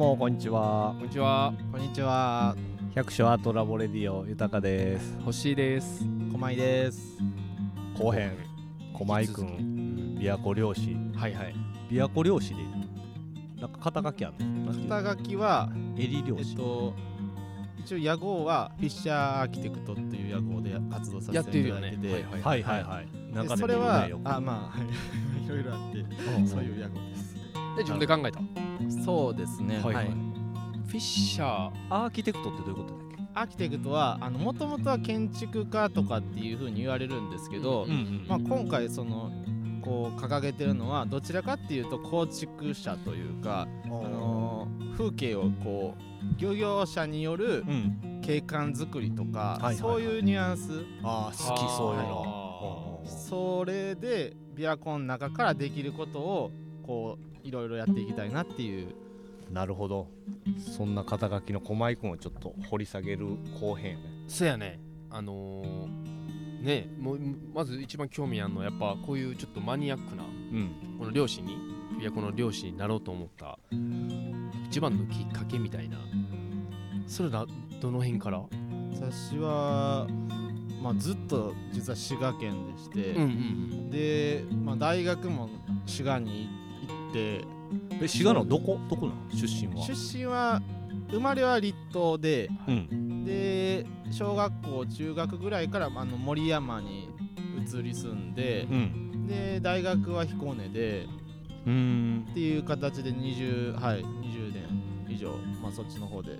もこんにちは。こんにちは。こんにちは。百姓アートラボレディオ豊です。星です。駒井です。後編。駒井くん。琵琶湖漁師。はいはい。琵琶湖漁師でなんか肩書きあるの？肩書きは襟漁師、えっと一応屋号はフィッシャーアーキテクトっていう屋号で活動させていただいてて。はいはいはい。はいなんかねでそれはあまあ いろいろあってうん。そういう屋号です。で自分で考えたそうですね。はいはい。フィッシャーアーキテクトってどういうことだっけ？アーキテクトはもともとは建築家とかっていうふうに言われるんですけど、んまあ、今回そのこう掲げてるのはどちらかっていうと構築者というか、あのー風景をこう漁業者によるうん。景観作りとか、はいはいはい。そういうニュアンス。ああ好きそういうの。のそれで琵琶湖の中からできることをこういろいろやっていきたいなっていう。なるほど。そんな肩書きの駒井くんをちょっと掘り下げる後編やね。そやね。あのー、ねもうまず一番興味あるのはやっぱこういうちょっとマニアックなうん。この漁師に琵琶湖の漁師になろうと思った一番のきっかけみたいな。それらどの辺から？私は、まあ、ずっと実は滋賀県でして、んで、まあ、大学も滋賀に行って。え滋賀のどこどこなの？出身は。出身は生まれは立東でうん。で小学校中学ぐらいからあの森山に移り住んでうん。で大学は彦根でうん。っていう形で20はい20年以上、まあ、そっちの方で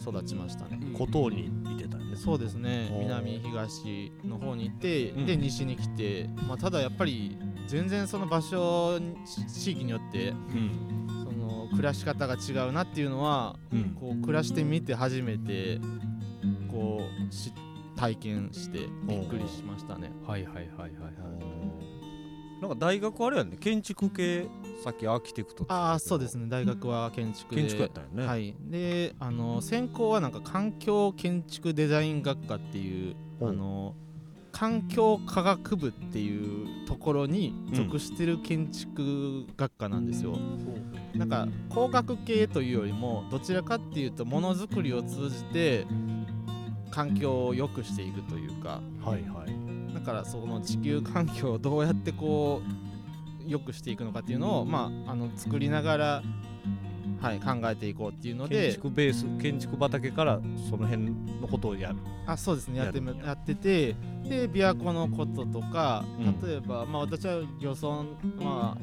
育ちましたね。孤島にいてたよね。そうですね。南東の方に行って、うん。で西に来て、まあ、ただやっぱり全然その場所に地域によってうんその暮らし方が違うなっていうのはうん。こう暮らしてみて初めてこうし体験してびっくりしましたね。はいはいはいはいはいなんか大学あれやんね。建築系さっきアーキテクトああそうですね。大学は建築で。建築やったよね。はい。であの専攻はなんか環境建築デザイン学科っていうあの環境科学部っていうところに属してる建築学科なんですよ、なんか工学系というよりもどちらかっていうとものづくりを通じて環境を良くしていくというか。はいはい。だからその地球環境をどうやってこう良くしていくのかっていうのをまああの作りながらはい考えていこうっていうの建で築ベース建築畑からその辺のことをやる。あそうですね。やってやってて。で琵琶湖のこととか、うん。例えばまあ私は漁村まあ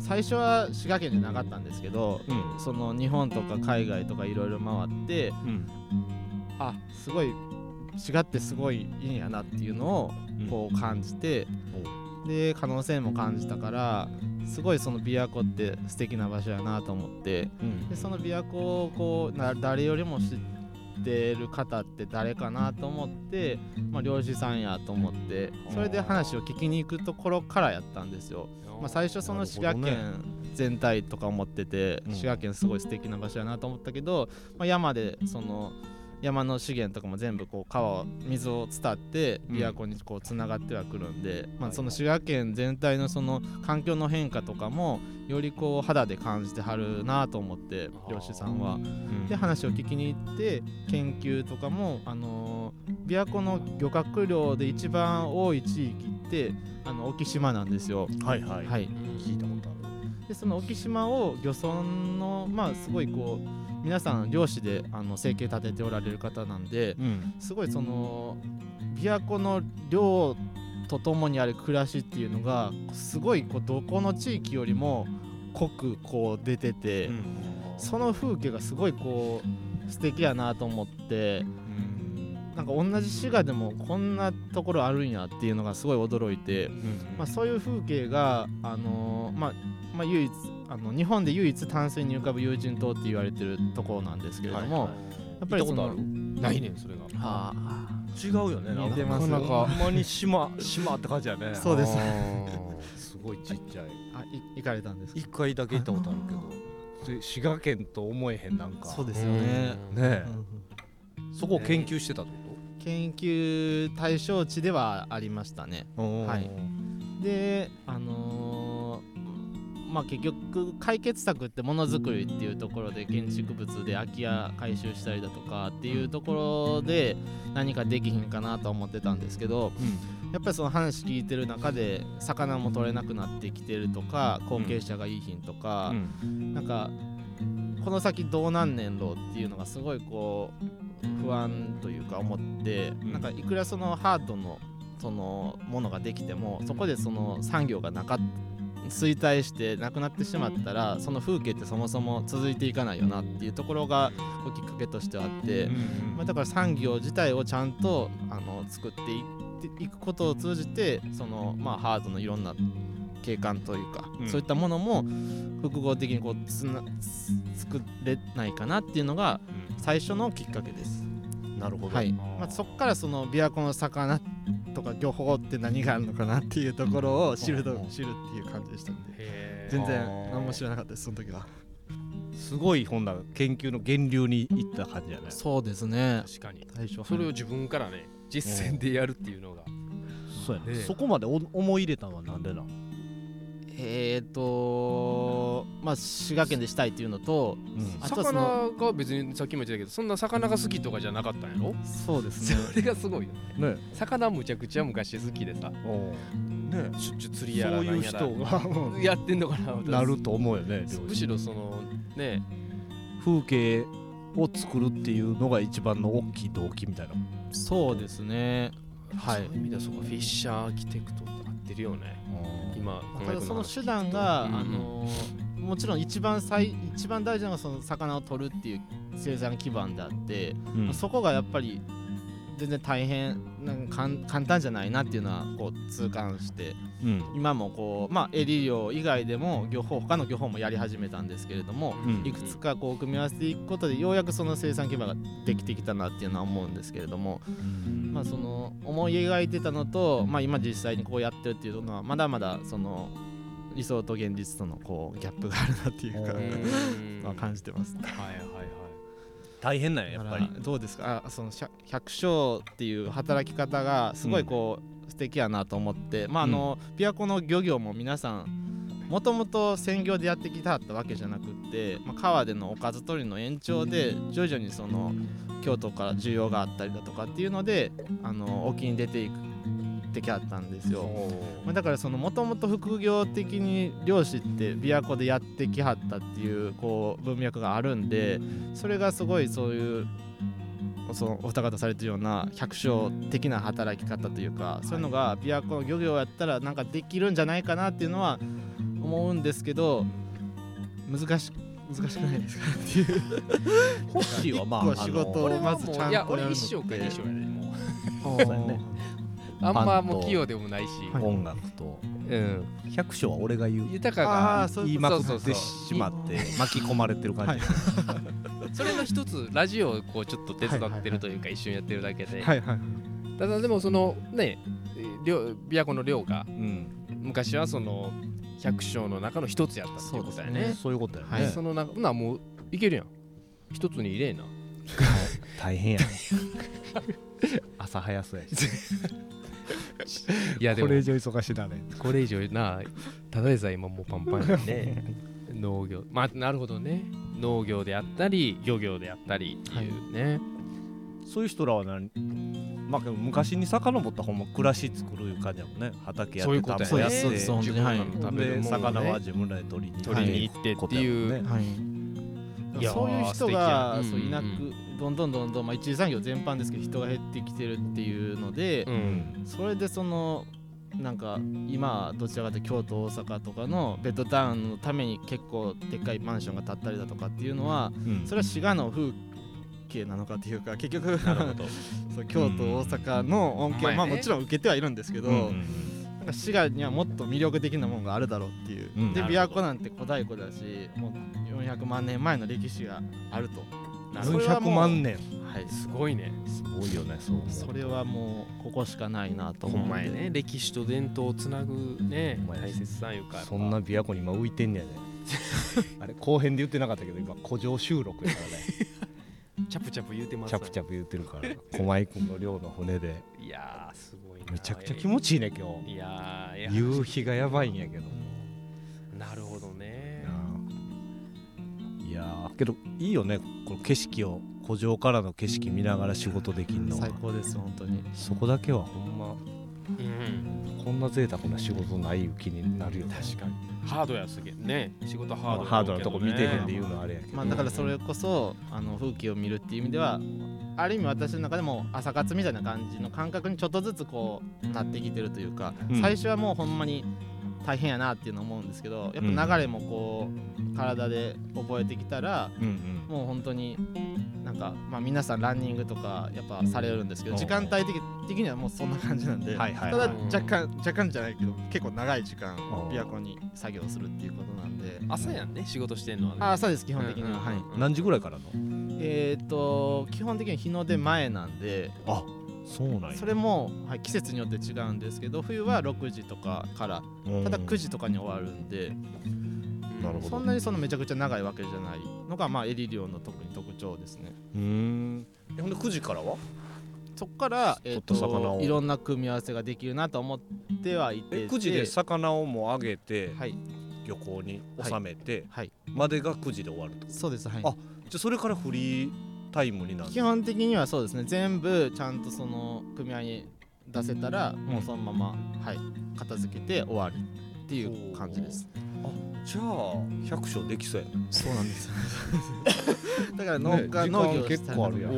最初は滋賀県じゃなかったんですけどうん。その日本とか海外とかいろいろ回ってうん。あすごい滋賀ってすごいいいんやなっていうのをこう感じて、で可能性も感じたからすごいその琵琶湖って素敵な場所やなと思って。うん。でその琵琶湖をこうな誰よりも知ってる方って誰かなと思って、まあ、漁師さんやと思って。それで話を聞きに行くところからやったんですよ。まあ、最初その滋賀県全体とか思ってて、うん。滋賀県すごい素敵な場所やなと思ったけど、まあ、山でその山の資源とかも全部こう川を水を伝ってうん琵琶湖にこうつながってはくるんで、まあ、はいその滋賀県全体のその環境の変化とかもよりこう肌で感じてはるなと思って漁師さんは。うんで話を聞きに行って研究とかも、あのー琵琶湖の漁獲量で一番多い地域ってあの沖島なんですよ。はいはい。はい、聞いたことある。でその沖島を漁村のまあすごいこう皆さん漁師であの生計立てておられる方なんでうん。すごいその琵琶湖の漁とともにある暮らしっていうのがすごいこうどこの地域よりも濃くこう出てて、その風景がすごいこう素敵やなと思ってなんか同じ滋賀でもこんなところあるんやっていうのがすごい驚いて、まあ、そういう風景が、あのーまあまあ、唯一あの日本で唯一淡水に浮かぶ有人島って言われてるところなんですけれども、やっぱりその行ったことある？ないねんそれが。はあ違うよねなすなかなか。ほんまに島島って感じやね。そうです。すごいちっちゃい。あい行かれたんですか？一回だけ行ったことあるけど。で滋賀県と思えへんなんか。そうですよね、ねえ。うんそこを研究してたってこ研究対象地ではありましたね。とはい。であのーまあ、結局解決策ってものづくりっていうところで建築物で空き家回収したりだとかっていうところで何かできひんかなと思ってたんですけどやっぱりその話聞いてる中で魚も取れなくなってきてるとか後継者がいいひんとか、なんかこの先どうなんねんろうっていうのがすごいこう不安というか思って、ん。なんかいくらそのハードのそのものができてもそこでその産業がなかっ衰退してなくなってしまったらその風景ってそもそも続いていかないよなっていうところがきっかけとしてはあって、まあ、だから産業自体をちゃんとあの作っていっていくことを通じてその、まあ、ハードのいろんな景観というか、うん。そういったものも複合的にこうつなつ作れないかなっていうのが最初のきっかけです。なるほど、はい。まあ、そこからその琵琶湖の魚とか漁法って何があるのかなっていうところを知るとうん。知るっていう感じでしたんで。全然何も知らなかったですその時は。すごい本だ研究の源流に行った感じじゃないそうですね。確かに。最初それを自分からね実践でやるっていうのが。そうやね。ねそこまでお思い入れたのはなんでなん、えーとまあ滋賀県でしたいっていうのとあとはそ魚のが別にさっきも言ってたけどそんな魚が好きとかじゃなかったんやろ？そうですね。それがすごいよね。ね。魚むちゃくちゃ昔好きでさねしょっちゅう釣りそやらういう人なんやら。が。やってんのかななると思うよねむしろそのね。風景を作るっていうのが一番の大きい動機みたいな。そうですね。はい。そういう意味ではそうかフィッシャーアーキテクトって合ってるよね今ただその手段が、あのもちろん一番最一番大事なのはその魚を取るっていう生産基盤であって、うん。そこがやっぱり全然大変なんか簡簡単じゃないなっていうのはこう痛感してうん。今もこうまあエリ漁以外でも漁法他の漁法もやり始めたんですけれども、うん。いくつかこう組み合わせていくことでようやくその生産基盤ができてきたなっていうのは思うんですけれども、まあその思い描いてたのと、まあ、今実際にこうやってるっていうのはまだまだその理想と現実とのこうギャップがあるなっていうかうん。まあ感じてます。はいはいはい大変なんややっぱり。どうですか？あその百百姓っていう働き方がすごいこう、素敵やなと思って。まああの、琵琶湖の漁業も皆さんもともと専業でやってきたはったわけじゃなくって、まあ、川でのおかず取りの延長で徐々にその京都から需要があったりだとかっていうのであの沖に出ていくってきはったんですよ。まあ、だからそのもともと副業的に漁師って琵琶湖でやってきはったっていうこう文脈があるんでそれがすごいそういうそのお二方されてるような百姓的な働き方というかそういうのが琵琶湖の漁業やったらなんかできるんじゃないかなっていうのは思うんですけど難し難しくないですかっていう。ホッシーはまあ仕事をまずちゃんとややるのって。俺一生か二生やねも そううやね。うあんまもう器用でもないし。はい。音楽と。うん。百姓は俺が言う。豊あがーそう言いまくってそうそうそう。しまって巻き込まれてる感じ、それの一つラジオをこうちょっと手伝ってるというか一緒にやってるだけで。はいはいただでもそのね漁琵琶湖の漁がうん。昔はその百姓の中の一つやったっていうことやね。そうですね。そういうことやね、はい。その中なもういけるやん。一つに入れんな。大変やね。朝早そうやしいやでもこれ以上忙しいだね。これ以上なただでさえ今もうパンパンやね。農業。まあなるほどね。農業であったり漁業であったりっていうね、そういう人らは何？まあでも昔に遡ったほんま暮らし作るいう感じやもんね。畑やそうっていうことやね。田んぼやってそうです自分らの食べる魚は自分らで取りに取りに行ってっていう。はい。いやーそういう人がうん。そういなくどんどんどんどん、まあ、一次産業全般ですけど人が減ってきてるっていうのでう、ん。それでそのなんか今どちらかというと京都大阪とかのベッドタウンのために結構でっかいマンションが建ったりだとかっていうのはうん。それは滋賀の風景なのかっていうか結局 そう京都大阪の恩恵まあねをまあもちろん受けてはいるんですけど、うんうんなんか滋賀にはもっと魅力的なものがあるだろうっていう、うん。で琵琶湖なんて古代湖だしもう400万年前の歴史があるとなるほど。400万年。はいすごいね。すごいよねそうそれはもうここしかないなと。ほ思うんまやね。歴史と伝統をつなぐね大切さんいうかそんな琵琶湖に今浮いてんねやで。あれ後編で言ってなかったけど今古城収録やからね。チャプチャプ言うてます。チャプチャプ言ってるから駒井君の漁の船で。いやーすごいな。めちゃくちゃ気持ちいいね今日。いやーいや夕日がやばいんやけどなやーけどいいよねこの景色を湖上からの景色見ながら仕事できんの最高です本当に。そこだけはほんまうん。こんな贅沢な仕事ない気になるよね。確かに。ハードやすげえね。仕事ハードハードなとこ見てへんでい言うのはあれやけど、まあだからそれこそあの風景を見るっていう意味ではある意味私の中でも朝活みたいな感じの感覚にちょっとずつこうなってきてるというか、うん。最初はもうほんまに大変やなっていうのを思うんですけどやっぱ流れもこう体で覚えてきたらうんうん。もう本当になんかまあ皆さんランニングとかやっぱされるんですけどう。ん時間帯的的にはもうそんな感じなんでただはい若干若干じゃないけど結構長い時間う。ん琵琶湖に作業するっていうことなんで。朝やんね仕事してんのはね。あそうです基本的には。い。何時ぐらいからの？えっ、と基本的に日の出前なんであそうなんや。それも、はい、季節によって違うんですけど冬は6時とかからただ9時とかに終わるんで、なるほど。そんなにそのめちゃくちゃ長いわけじゃないのがまあエリ漁の特に特徴ですね。うーん。えほんで9時からは？そこから、えー、取った魚を。といろんな組み合わせができるなと思ってはいてえ9時で魚をもう揚げて、はい。漁港に収めて、はい。までが9時で終わると。そうですはい。あじゃあそれからフリータイムになる基本的にはそうですね。全部ちゃんとその組合に出せたらもうそのまま、はい、片付けて終わりっていう感じです。じゃあ百姓できそうやね。そうなんです。だから農家、ね時間農業結構あるやん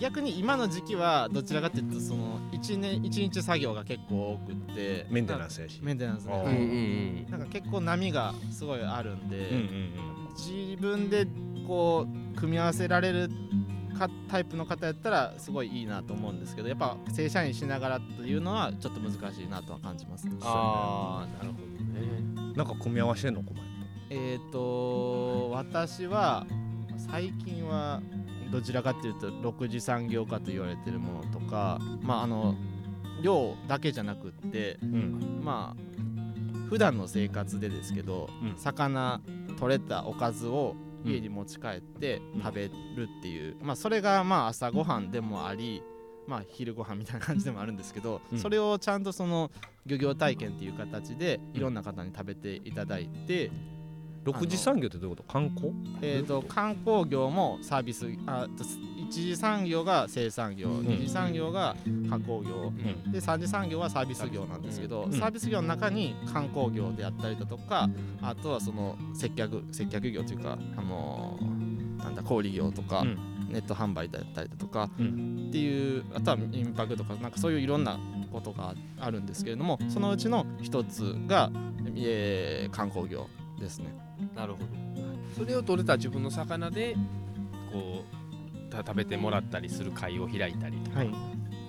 逆に今の時期はどちらかというとその1年一日作業が結構多くって。メンテナンスやし。メンテナンスね。うんうんなんか結構波がすごいあるんで、うんうん自分でこう組み合わせられるかタイプの方やったらすごいいいなと思うんですけどやっぱ正社員しながらというのはちょっと難しいなとは感じます。ああなるほどね。うんなんか組み合わせてんの小えっ、と私は最近はどちらかというと6次産業化と言われてるものとかまああの量だけじゃなくってうん。まあ普段の生活でですけど、うん。魚取れたおかずを家に持ち帰って食べるっていう、まあそれがまあ朝ごはんでもありまあ昼ご飯みたいな感じでもあるんですけど、うん。それをちゃんとその漁業体験っていう形でいろんな方に食べていただいて、6次産業ってどういうこと？観光？えー、と観光業もサービスあと一次産業が生産業、ん二次産業が加工業、うん。で三次産業はサービス業なんですけど、うん。サービス業の中に観光業であったりだとかあとはその接客接客業というかあのーなんだ小売業とか、うん。ネット販売だったりだとか、うっていうあとは民泊とかなんかそういういろんなことがあるんですけれどもそのうちの一つが、えー観光業ですね。なるほど。それを取れた自分の魚でこうた食べてもらったりする会を開いたりとか、はい。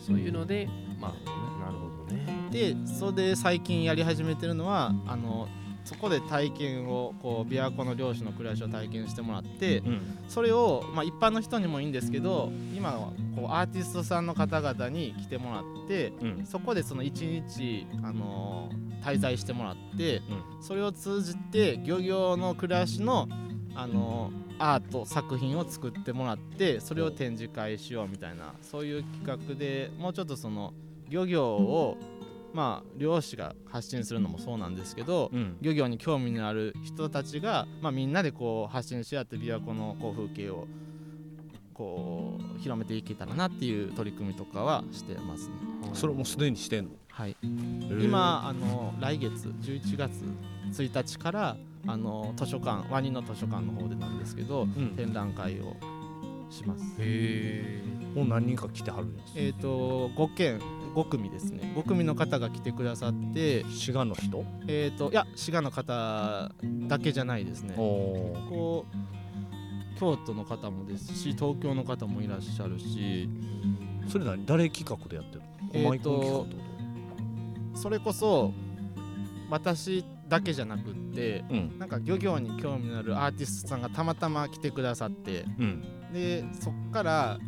そういうのでまあなるほどね。でそれで最近やり始めてるのはあのそこで体験をこう琵琶湖の漁師の暮らしを体験してもらってうんそれを、まあ、一般の人にもいいんですけど今はこうアーティストさんの方々に来てもらってうん。そこでその一日、あの滞在してもらって、うそれを通じて漁業の暮らしの、あのアート作品を作ってもらってそれを展示会しようみたいなそういう企画でもうちょっとその漁業をまあ漁師が発信するのもそうなんですけど、うん。漁業に興味のある人たちが、まあ、みんなでこう発信し合って琵琶湖のこう風景をこう広めていけたらなっていう取り組みとかはしてますね。それもうすでにしてんの？はい、今あの来月11月1日からあの図書館ワニの図書館の方でなんですけどうん。展覧会をします。へもう何人か来てはるんですえっ、と5件5組ですね。5組の方が来てくださって滋賀の人？えっ、といや滋賀の方だけじゃないですね。おこう京都の方もですし東京の方もいらっしゃるし。それ何？誰企画でやってるの？えーとマイク企画ってこそれこそ私だけじゃなくってとうん。なんか漁業に興味のあるアーティストさんがたまたま来てくださってうん。でそっから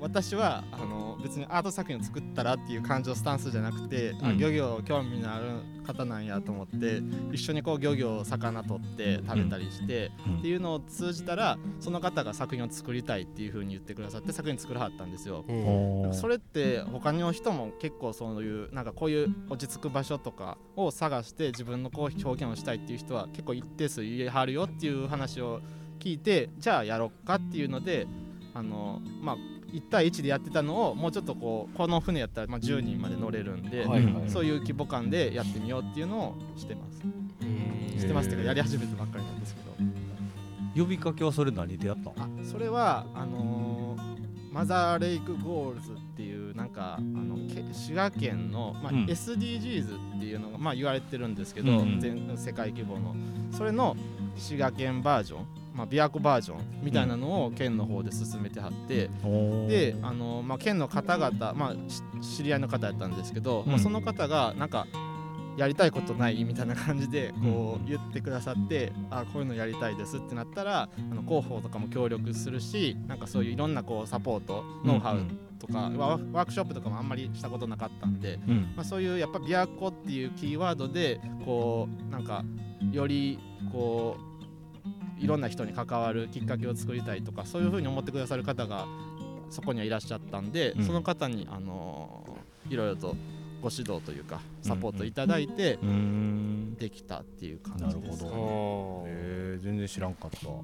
私はあの別にアート作品を作ったらっていう感情スタンスじゃなくて、あうん。漁業興味のある方なんやと思って一緒にこう漁業魚取って食べたりして、うん。っていうのを通じたらその方が作品を作りたいっていう風に言ってくださって作品作らはったんですよ。それって他の人も結構そういうなんかこういう落ち着く場所とかを探して自分のこう表現をしたいっていう人は結構一定数言いはるよっていう話を聞いてじゃあやろっかっていうのであのまあ1対1でやってたのをもうちょっとこうこの船やったらまあ10人まで乗れるんで、はいはい。そういう規模感でやってみようっていうのをしてます。うんしてますっていうかやり始めたばっかりなんですけど。呼びかけはそれ何でやったあそれはあのーマザーレイクゴールズっていうなんかあのけ滋賀県の、まあうん。SDGs っていうのが、まあ、言われてるんですけど、うんうん。全世界規模の。それの滋賀県バージョン、まあ、琵琶湖バージョンみたいなのを県の方で進めてはって、であの、まあ、県の方々、まあ、し知り合いの方やったんですけど、まあ、うんその方がなんかやりたいことないみたいな感じでこう言ってくださって、あこういうのやりたいですってなったらあの広報とかも協力するしなんかそういういろんなこうサポートノウハウとか、ワワークショップとかもあんまりしたことなかったんで、うん。まあ、そういうやっぱ琵琶湖っていうキーワードでこうなんかよりこういろんな人に関わるきっかけを作りたいとかそういうふうに思ってくださる方がそこにはいらっしゃったんで、うん。その方にあのいろいろとご指導というかサポートいただいてうーん。できたっていう感じです。なるほど。えー、全然知らんかった。なる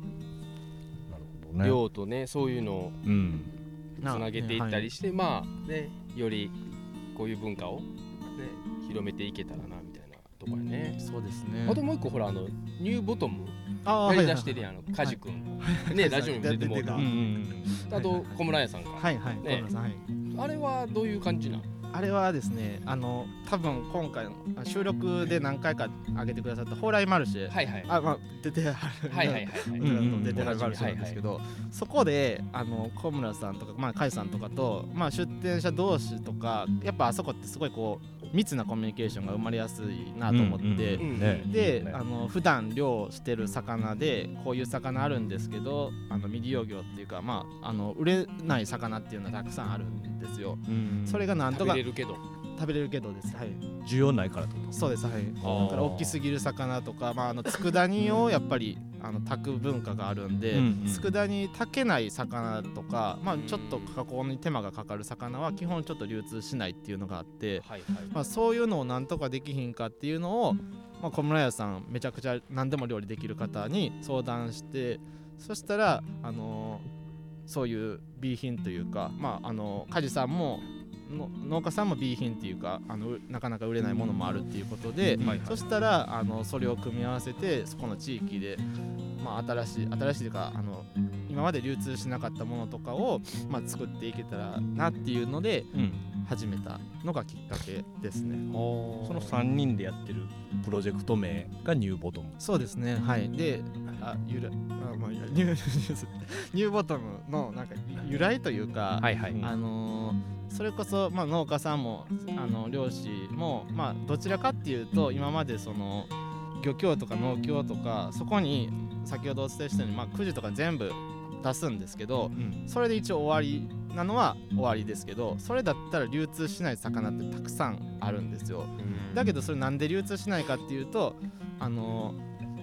ほどね。量とねそういうのをうん。つなげていったりして、まあねよりこういう文化を、ね、広めていけたらなみたいなとこやね、そうですね。あともう一個ほらあのニューボトムあやりだしてるやんあのカジ君、ねラジオにも出てもうた、あと小村屋さんか、はいはい、ね。小村さんはい。あれはどういう感じなん？あれはですね、あの多分今回のあ収録で何回か上げてくださった蓬莱マルシェ、はいはい。あまあ出てはる。はいはいはいはい。うん出てはるマルシェなんですけど、そこであの小村さんとかまあ甲斐さんとかとまあ出店者同士とかやっぱあそこってすごいこう密なコミュニケーションが生まれやすいなと思って。うんね。で、ね。あの普段漁してる魚でこういう魚あるんですけどあの未利用魚っていうかまああの売れない魚っていうのはたくさんあるんですよ。うんそれがなんと食べかれるけど食べれるけどです。はい。需要ないからと？そうです。はい。だから大きすぎる魚とか、まあ、あの佃煮をやっぱりあの炊く文化があるんで、うんうん。佃煮炊けない魚とか、まあ、ちょっと加工に手間がかかる魚は基本ちょっと流通しないっていうのがあって、はいはいまあ、そういうのをなんとかできひんかっていうのを、まあ、小村屋さんめちゃくちゃ何でも料理できる方に相談してそしたら、あのーそういう B 品というか、まああの梶さんもの農家さんも B 品っていうかあのうなかなか売れないものもあるっていうことで、はいそしたらあのそれを組み合わせてそこの地域で、まあ、新しい新しいというかあの今まで流通しなかったものとかを、まあ、作っていけたらなっていうのでうん始めたのがきっかけですね。その3人でやってるプロジェクト名がニューボトム。そうですね。はい。であゆらあ、まあ、ニュー ニューボトムのなんか由来というか、はいはい。あのーそれこそ、まあ、農家さんもあの漁師も、まあ、どちらかっていうと今までその漁協とか農協とかそこに先ほどお伝えしたように、まあ、くじとか全部出すんですけどうん。それで一応終わりなのは終わりですけどそれだったら流通しない魚ってたくさんあるんですよ。だけどそれなんで流通しないかっていうとあの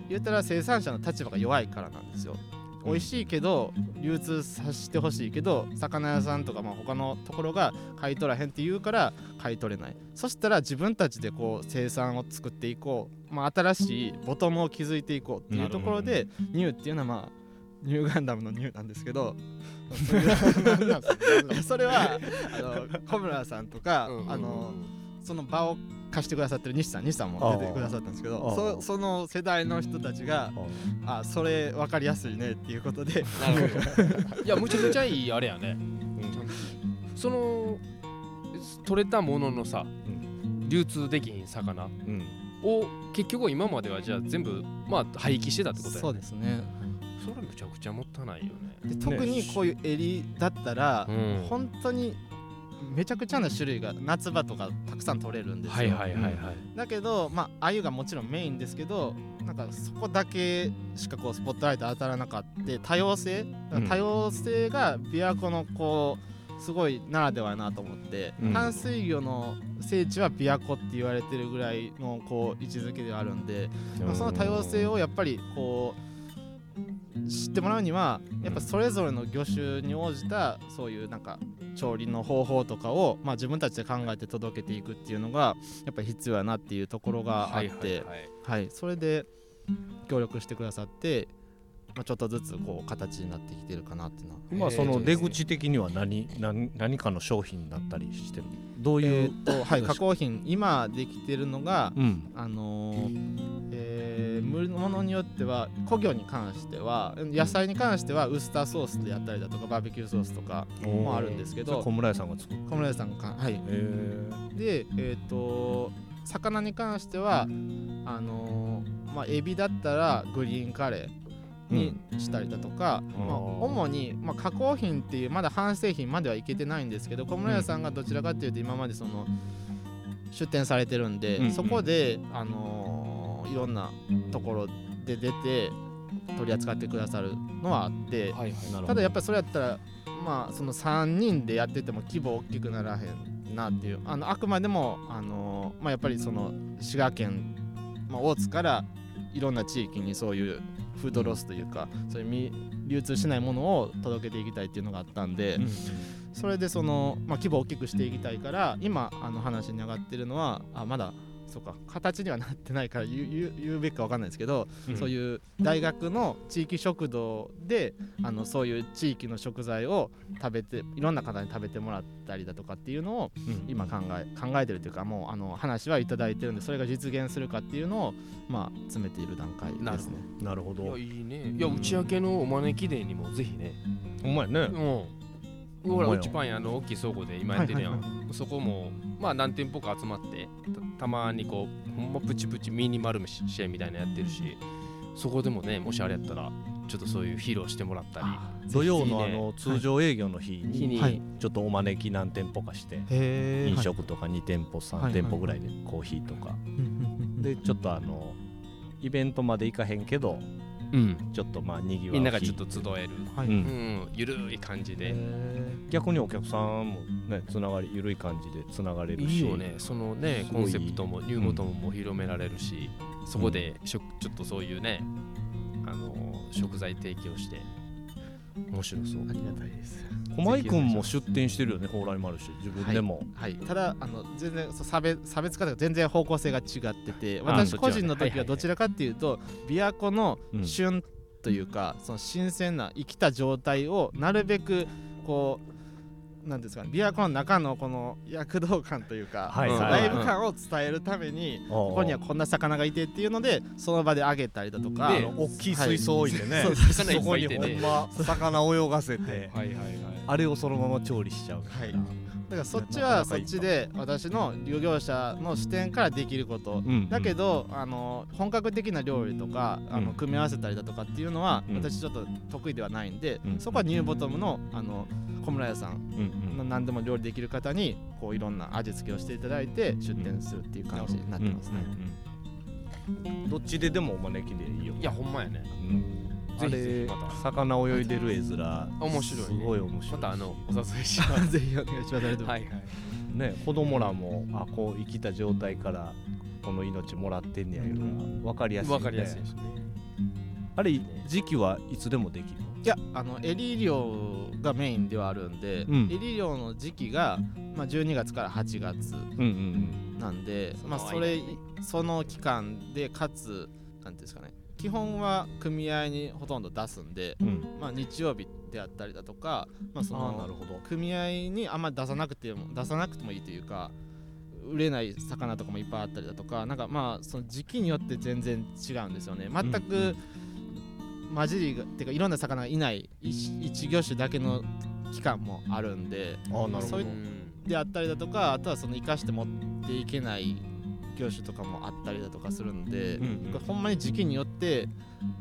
言ったら生産者の立場が弱いからなんですよ。美味しいけど流通させてほしいけど魚屋さんとかまあ他のところが買い取らへんって言うから買い取れない。そしたら自分たちでこう生産を作っていこう、まあ、新しいボトムを築いていこうっていうところでニューっていうのはまあニューガンダムのニューなんですけど それはあの 小村さんとか、うんうんうんあのその場を貸してくださってる西さん西さんも出てくださったんですけどそその世代の人たちがあそれ分かりやすいねっていうことで。なるほど。いやむちゃくちゃいいあれやね、その取れたもののさ、流通できひん魚うん。を結局今まではじゃあ全部まあ廃棄してたってことやね。そうですねそれむちゃくちゃもったいないよね。で特にこういう襟だったら、うん。本当にめちゃくちゃな種類が夏場とかたくさん取れるんですよ、はいはいはいはい。だけどまあ鮎がもちろんメインですけどなんかそこだけしかこうスポットライト当たらなかった。多様性？うん。多様性が琵琶湖のこうすごいならではやなと思って、うん。淡水魚の聖地は琵琶湖って言われてるぐらいのこう位置づけではあるんで、まあその多様性をやっぱりこう知ってもらうにはやっぱそれぞれの魚種に応じたそういうなんか調理の方法とかを、まあ、自分たちで考えて届けていくっていうのがやっぱり必要やなっていうところがあって、はいそれで協力してくださって、まあ、ちょっとずつこう形になってきてるかなっていうのは。今その出口的には何何何かの商品だったりしてる？どうえいう、ーっとはい、加工品今できてるのが、うん。あのーえー、ものによっては古魚に関しては野菜に関してはウスターソースでやったりだとかバーベキューソースとかもあるんですけど小村屋さんが作る。小村屋さんがはい。へでえーっと魚に関してはあのーまあエビだったらグリーンカレーにしたりだとか、まあ、主に、まあ、加工品っていうまだ半製品まではいけてないんですけど小村屋さんがどちらかっていうと今までその出店されてるんで、うん。そこで、あのーいろんなところで出て取り扱ってくださるのはあって、はいはい。ただやっぱりそれやったらまあその3人でやってても規模大きくならへんなっていうあのあくまでも、あのーまあ、やっぱりその滋賀県、まあ、大津からいろんな地域にそういうフードロスというかそういうみ流通しないものを届けていきたいっていうのがあったんで、うん。それでその、まあ、規模を大きくしていきたいから今あの話に上がってるのはあまだそうか形にはなってないから言う言う言うべきか分かんないですけど、うん。そういう大学の地域食堂であのそういう地域の食材を食べていろんな方に食べてもらったりだとかっていうのをうん。今考え考えてるというかもうあの話はいただいてるんでそれが実現するかっていうのをまあ詰めている段階ですね。なるほど。いやいいね。いや打ち上げのお招きデーにもぜひね。ほんまやね。うんほらうちパン屋の大きい倉庫で今やってるやん、はいはいそこもまあ何店舗か集まってたたまにこうほんまプチプチミニマルシェみたいなのやってるしそこでもねもしあれやったらちょっとそういう披露してもらったり。土曜のあの通常営業の日に日に、はいちょっとお招き何店舗かしてへ飲食とか2店舗3店舗ぐらいでコーヒーとか。でちょっとあのイベントまで行かへんけどうん、ちょっとまあにぎわうみんながちょっ日と集える、はい、ううん。ん、ゆるい感じで、逆にお客さんもねつながり緩い感じでつながれるし。いいよね。そのねコンセプトもニューボトムも広められるし、そこでしょちょっとそういうねあの食材提供して面白そう。ありがたいです。駒井君も出店してるよね蓬莱丸市。自分でも、はい、ただあの全然差別差別化とか全然方向性が違っててあ私個人の時はどちらかっていうと琵琶湖のうん。旬というか、その新鮮な生きた状態をなるべくこうなんですかね琵琶湖の中のこの躍動感というか、そうはいはい。ライブ感を伝えるために、こここにはこんな魚がいてっていうのでその場であげたりだとか、大きい水槽置いてね、そう魚いっそこにほんま魚泳がせてはいはいはいあれをそのまま調理しちゃうはいだからそっちはそっちで私の漁業者の視点からできること、うん。だけどあの本格的な料理とかあのうん。組み合わせたりだとかっていうのは、うん。私ちょっと得意ではないんで、うん。そこはニューボトムのあの小村屋さんの何でも料理できる方にこういろんな味付けをしていただいて出店するっていう感じになってますね。どっちででもお招きでいいよ。いやほんまやね。うんあれ魚泳いでる絵面。面白いね。すごい面白い。またあのお誘いしま ぜひお願いします。はい。はいね子供らもあこう生きた状態からこの命もらってんねやいうのが分かりやすい、ね、わかりやすいですね。あれ時期はいつでもできるいやあのエリ漁がメインではあるんで、うん。エリ漁の時期が、まあ、12月から8月うんうんなんで、まあ、それその期間でかつ基本は組合にほとんど出すんで、うん。うんまあ、日曜日であったりだとか、まあ、その組合にあんまり出さなくても出さなくてもいいというか売れない魚とかもいっぱいあったりだとかなんかまあその時期によって全然違うんですよね。全く混じりがっていうかいろんな魚がいない一一魚種だけの期間もあるんでああなるほど。そういであったりだとかあとはその生かして持っていけない業種とかもあったりだとかするんで、うんうん。ほんまに時期によって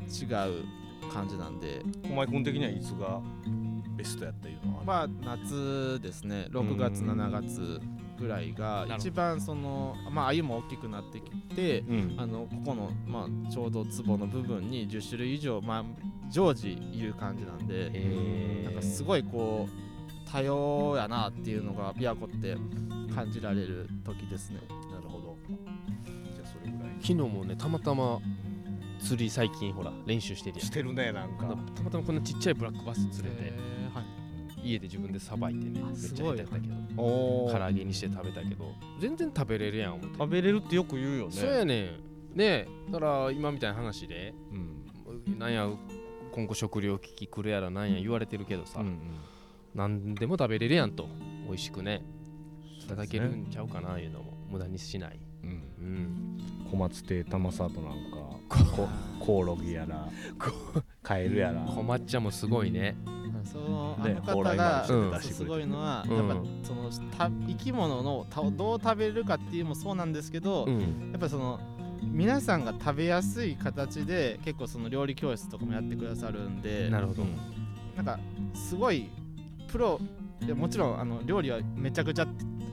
違う感じなんで。駒井君的にはいつがベストやったいうのは？まあ夏ですね。6月うん7月ぐらいが一番そのまあ鮎も大きくなってきてうん。あのここの、まあ、ちょうど壺の部分に10種類以上、まあ、常時いる感じなんでへなんかすごいこう多様やなっていうのが琵琶湖って感じられる時ですね昨日もねたまたま釣り最近ほら練習してるやん。してるねなんか。たまたまこんなちっちゃいブラックバス釣れてえーはい。家で自分でさばいてねあめっちゃやったけどお唐揚げにして食べたけど全然食べれるやん思って。食べれるってよく言うよね。そうやねん。ねだから今みたいな話でうん。なんや今後食料危機来るやらなんや言われてるけどさ、うん何でも食べれるやんと。美味しくね。いただけるんちゃうかないうのも無駄にしない。うん。うん小松亭玉サートなんかこコオロギやらカエルやら。小抹茶もすごいね。そのあねの方が丸して出してくれてすごいのは、うんやっぱそのた生き物のたどう食べれるかっていうのもそうなんですけど、やうん。っぱりその皆さんが食べやすい形で結構その料理教室とかもやってくださるんでなるほど、なんかすごいプロいやもちろんあの料理はめちゃくちゃ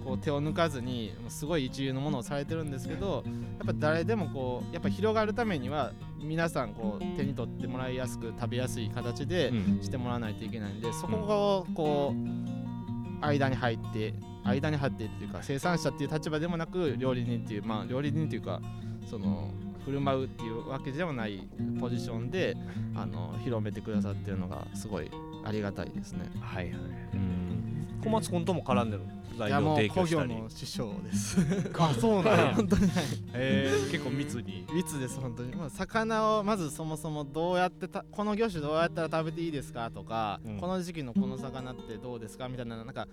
こう手を抜かずにもうすごい一流のものをされてるんですけどやっぱ誰でもこうやっぱ広がるためには皆さんこう手に取ってもらいやすく食べやすい形でうん。してもらわないといけないんでそこをこう間に入って間に入ってっていうか生産者っていう立場でもなく料理人っていうまあ料理人っていうかその振る舞うっていうわけではないポジションであの広めてくださってるのがすごいありがたいですね。はいはい。うん。小松君とも絡んでる材料いやもう工業提供したり。の師匠です。あそうなんや。本当にはい。えー、結構密に。密です本当に、まあ、魚をまずそもそもどうやってたこの魚種どうやったら食べていいですかとか、うん。この時期のこの魚ってどうですかみたいななんか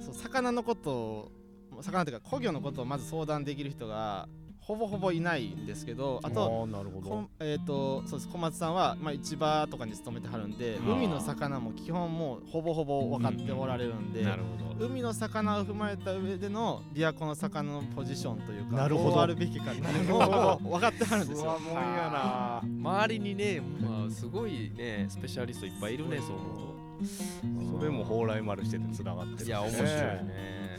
そう魚のことを魚っていうか古魚のことをまず相談できる人がほぼほぼいないんですけどあとあーなるほこんえー、とそうです。小松さんは、まあ、市場とかに勤めてはるんで海の魚も基本もうほぼほぼ分かっておられるんで、なるほど。海の魚を踏まえた上での琵琶湖の魚のポジションというかなるほど。どうあるべきかっていうのなるほを分かってはるんですよ。もんや周りにね、まあ、すごいねスペシャリストいっぱいいるねそう。思う。それも蓬莱丸しててつながってるといや面白いね。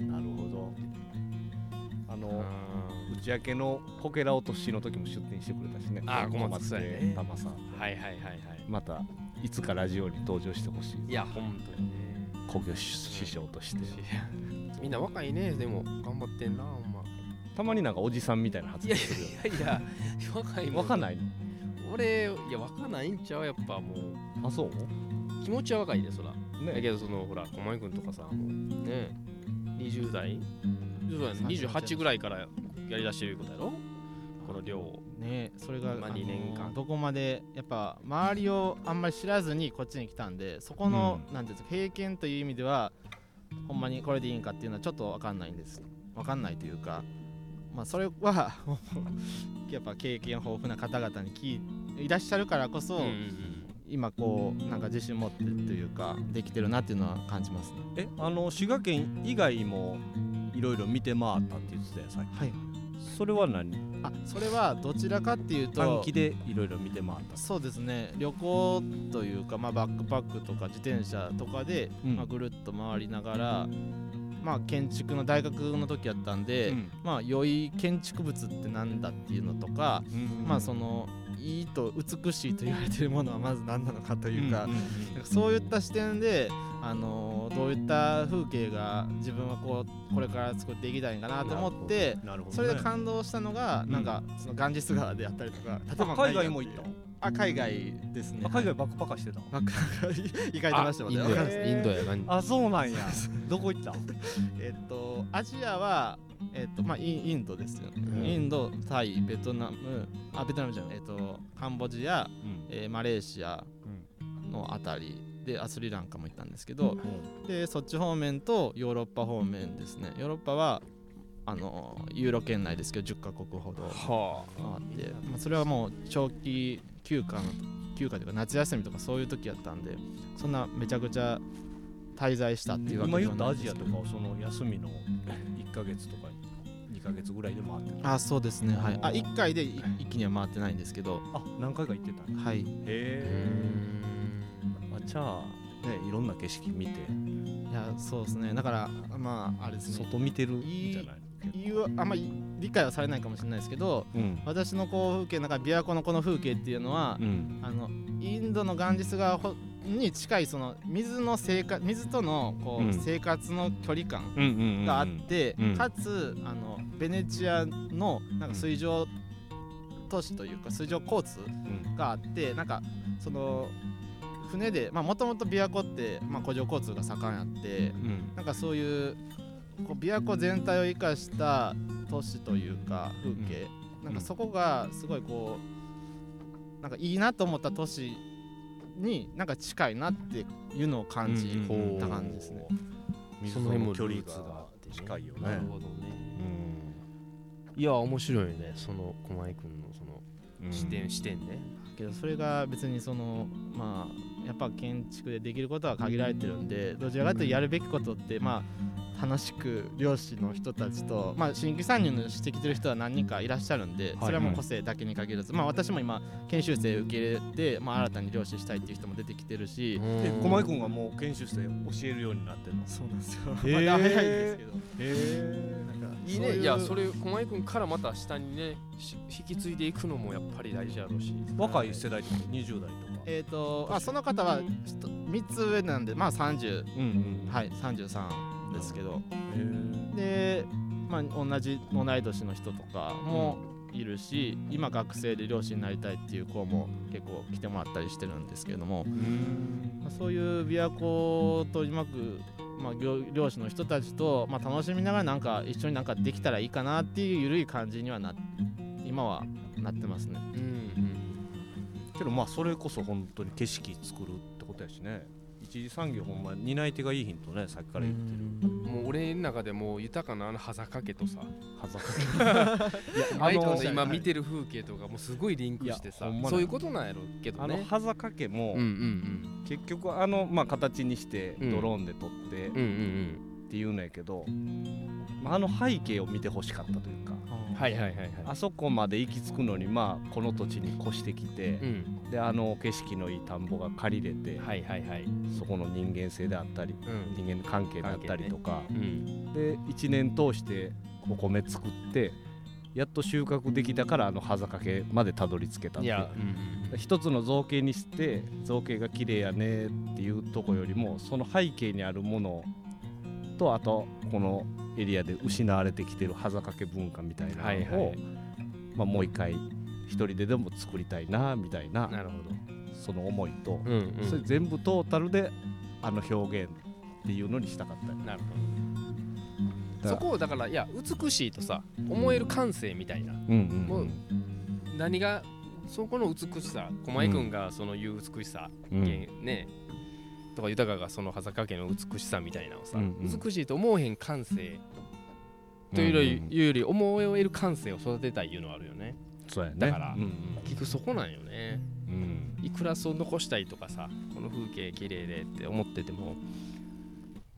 なるほど。あのうん。打ち明けのこけら落としの時も出店してくれたしね。あー小松そうやね。玉さんはいはいはいはい。またいつかラジオに登場してほしい。いや本当にね。工業師匠として。みんな若いね。でも頑張ってんなほんま。たまになんかおじさんみたいな発いや言するよ。いやいや若いもんわかんないの？俺いや若ないんちゃう？やっぱもう。あそう？気持ちは若いでそら。だねけどそのほら駒井君とかさもうね。20代？そうやね。28ぐらいからやりだしてることやろ？この量を。ねそれが、まあの二年間。どこまでやっぱ周りをあんまり知らずにこっちに来たんでそこの、うん。なんていうんですか経験という意味ではほんまにこれでいいんかっていうのはちょっと分かんないんです。分かんないというかまあそれは やっぱ経験豊富な方々に聞いいらっしゃるからこそ、うんうん。今こうなんか自信持ってというかできてるなっていうのは感じますね。えあの滋賀県以外もいろいろ見て回ったって言ってたよさっき。はいそれは何？あそれはどちらかっていうと短期でいろいろ見て回った。そうですね。旅行というか、まあ、バックパックとか自転車とかで、うん。まあ、ぐるっと回りながら、まあ、建築の大学の時やったんで、うん。まあ、良い建築物ってなんだっていうのとか、まあそのいいと美しいと言われてるものはまず何なのかというか、そういった視点で、あのーどういった風景が自分はこうこれから作っていきたいんかなと思って。ね。それで感動したのが、うん。なんかそのガンジス川であったりとか、例えばあ海外も行ったあ海外ですね。あ海外バックパッカーしてたバックパック行かれてましたもんね。インドや。がんあそうなんや。どこ行った？えっとアジアはえっとまあインドですよ、ん。インドタイベトナムあベトナムじゃないえっとカンボジア、えーマレーシアのあたり。であスリランカも行ったんですけど、でそっち方面とヨーロッパ方面ですね。ヨーロッパはあのユーロ圏内ですけど10カ国ほどは回って、まあ、それはもう長期休暇の休暇というか夏休みとかそういう時やったんでそんなめちゃくちゃ滞在したっていうわけで今言ったアジアとかをその休みの1ヶ月とか2ヶ月ぐらいで回ってるあそうですね。はい。あ1回でい一気には回ってないんですけど。あ何回か行ってたはい。へえあじゃあねいろんな景色見て。やそうですね。だからまああれですね。外見てるんいいじゃな。い言うあんまり理解はされないかもしれないですけどうん。私のこう風景の中琵琶湖のこの風景っていうのはう、ん。あのインドのガンジス川ほに近いその水の生活水とのこう、うん。生活の距離感があって、うん。かつあのベネチアのなんか水上都市というか水上交通うん。があってなんかその船でもともと琵琶湖って、まあ、湖上交通が盛んやってうん。なんかそういうこう琵琶湖全体を生かした都市というか風景、なんかそこがすごいこうなんかいいなと思った都市になんか近いなっていうのを感じうんた感じですね。水その辺も距離が近いよねなるほどね。うん。いや面白いよねその駒井君のそのうん。視点、視点ね。けどそれが別にそのまあやっぱ建築でできることは限られてるんでどちらかというとやるべきことってまあ楽しく漁師の人たちと、まあ、新規参入のしてきてる人は何人かいらっしゃるんでそれはもう個性だけに限らず、まあ私も今研修生受け入れて、まあ、新たに漁師したいっていう人も出てきてるし、え駒井君はもう研修生教えるようになってるの？そうなんですよ。へー。まだ早いですけど。へなんかいいそううねいやそれ駒井君からまた下にねし引き継いでいくのもやっぱり大事やろうし。若い世代とか20代とか。えっ、とあその方は3つ上なんでまあ30うんうんはい33ですけど。へで、まあ、同じ同い年の人とかもいるし、今学生で漁師になりたいっていう子も結構来てもらったりしてるんですけれども、まあそういう琵琶湖とうまく、まあ、漁漁師の人たちと、まあ、楽しみながらなんか一緒になんかできたらいいかなっていう緩い感じにはな今はなってますね。うん。けどまあそれこそ本当に景色作るってことやしね一次産業ほんま担い手がいいヒントねさっきから言ってる。うん。もう俺の中でもう豊かなあの羽坂家とさ。はざかマイクのの今見てる風景とかもすごいリンクしてさ。そういうことなんやろうけどあのねはざか家もうんうん。結局あのまあ形にしてうん。ドローンで撮ってうんうんうんっていうのやけど、まああの背景を見てほしかったというかうんはいはいはいはい。あそこまで行き着くのにまあこの土地に越してきてう、ん。であの景色のいい田んぼが借りれて、はいはいはい。そこの人間性であったりうん。人間関係であったりとか、うん。で1年通してお米作ってやっと収穫できたからあの葉坂家までたどり着けたっていう。うん。一つの造形にして造形が綺麗やねっていうとこよりもその背景にあるものとあとこのエリアで失われてきてる葉坂家文化みたいなのを、まあ、もう一回一人ででも作りたいなみたいななるほど。その思いと、うんうん。それ全部トータルであの表現っていうのにしたかったなるほだどそこをだからいや美しいとさ思える感性みたいな。うんうん。もう何がそこの美しさ駒井君がその言う美しさ、うん。ねとか豊がその羽坂家の美しさみたいなのをさ、うんうん。美しいと思えへん感性。というより,、うん。いうより思える感性を育てたいいうのはあるよね。そうやね。だからうん結局そこなんよね。うん。うんいくらそう残したいとかさこの風景綺麗でって思ってても。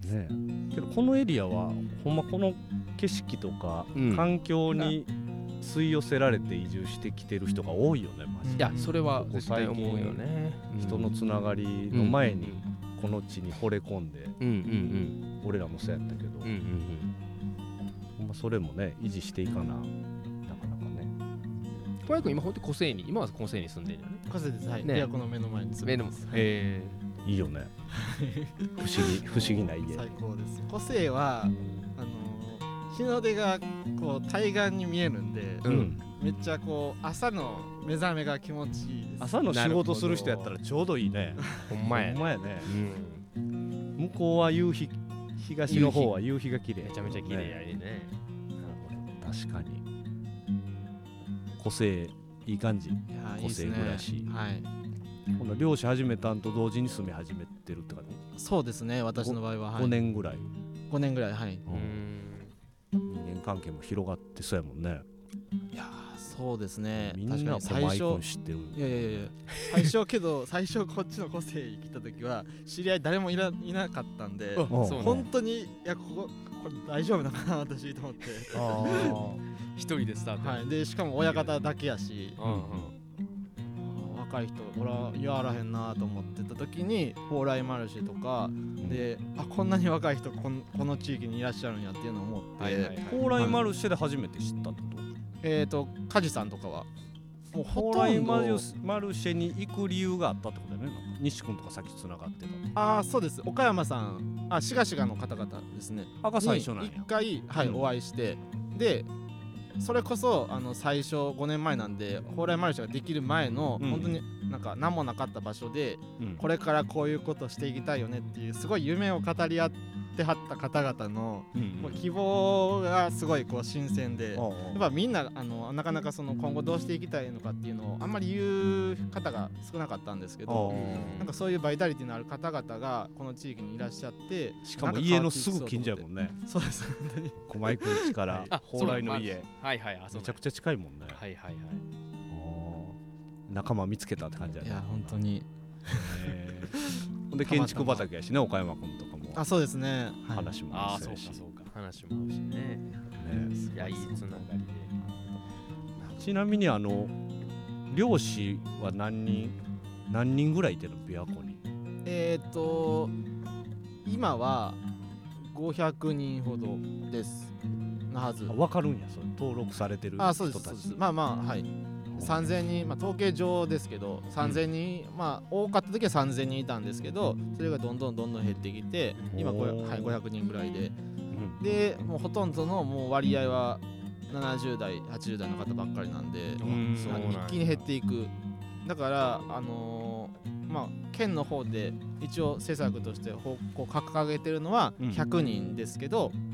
ねえ。けどこのエリアはほんまこの景色とかうん。環境に吸い寄せられて移住してきてる人が多いよねマジいでやそれは絶対思うよね。人のつながりの前にこの地に惚れ込んでうんうんうん。俺らもそうやったけどうんうんうん。ほんまそれもね維持していかななかなかね。小井君今ほんと個性に今は個性に住んでるよね。個性ですはいね。琵琶湖の目の前に住ん目のでます、はい。えいいよね。不思議不思議な家。最高です個性はあの日の出がこう対岸に見えるんで、ううんん。めっちゃこう朝の目覚めが気持ちいいです。朝の仕事する人やったらちょうどいいね。ー、ほんまやほんまやね。うん。向こうは夕日東の方は夕日が綺麗。めちゃめちゃ綺麗やね。確かに個性いい感じ。い個性暮らし。はい。この漁師始めたんと同時に住み始めてるって感じ、そうですね私の場合は、はい、5年ぐらい。5年ぐらいはい。うん。人間関係も広がってそうやもんねいやーそうですね。みんな最初君知ってるいやいやいや最初けど 最初こっちの個性に来た時は知り合い誰もいらいなかったんでうん。本当にいやこここれ大丈夫なの？かな私と思って。あ 一人でスタート。はい。でしかも親方だけやし。うんうん若い人おらやらへんなと思ってた時に蓬莱マルシェとかであこんなに若い人この地域にいらっしゃるんやっていうのを思って、はい。はいはい。蓬莱マルシェで初めて知ったとえっ、と梶さんとかは？もうほ蓬莱マルマルシェに行く理由があったってことだよね。西君とかさっきつながってた。ああそうです。岡山さん。あしがしがの方々ですね。あが最初なん一回、はいうん。お会いして。でそれこそあの最初5年前なんで蓬莱マルシェができる前の、うん。本当になんか何もなかった場所でうん。これからこういうことしていきたいよねっていうすごい夢を語り合ってはった方々のうんもう希望がすごいこう新鮮で。やっぱみんなあのなかなかその今後どうしていきたいのかっていうのをあんまり言う方が少なかったんですけどなんかそういうバイタリティのある方々がこの地域にいらっしゃってしかも家のすぐ近所やもんね。そうです本当に。狛江くん家から あ蓬莱の家。はいはいめちゃくちゃ近いもんね。はいはいはい仲間見つけたって感じやね。いや本当に。へー。ほ んで建築畑やしね岡山君とかも。あそうですね、はい、話もああそうかそうか。話も合うしね。ね。いやいいつながりで。ちなみにあの漁師は何人何人ぐらいいてるの琵琶湖に？えっ、ー、と今は500人ほどです。なはず。あ分かるんやそれ。登録されてる人たちあそうですそうです。まあまあはい3000人、まあ、統計上ですけど3000人、まあ多かった時は3000人いたんですけどそれがどんどんどんどん減ってきて今これ、はい、500人ぐらいで。うん。でもうほとんどのもう割合は70代80代の方ばっかりなんでうん。一気に減っていく。だからあのーまあ県の方で一応施策として方向掲げてるのはうん。100人ですけど、あ100人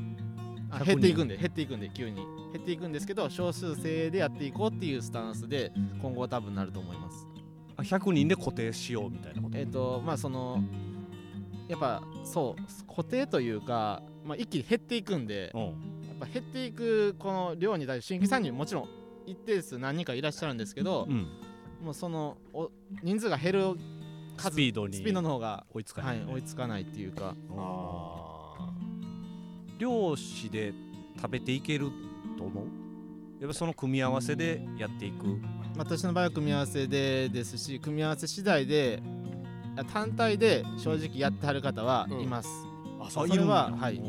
減っていくんで減っていくんで急に。減っていくんですけど少数制でやっていこうっていうスタンスで今後は多分なると思います。あ100人で固定しようみたいなこと？えっ、とまあそのやっぱそう固定というか、まあ、一気に減っていくんでうん。やっぱ減っていくこの量に対して新規参入もちろん一定数何人かいらっしゃるんですけど、うん。もうそのお人数が減る数スピードにスピードの方が、追いつかはないい、ね。追いつかないっていうか。あ漁師で食べていけると思う？やっぱその組み合わせでやっていく。私の場合は組み合わせでですし組み合わせ次第であ単体で正直やってはる方はいます、あそれははい。い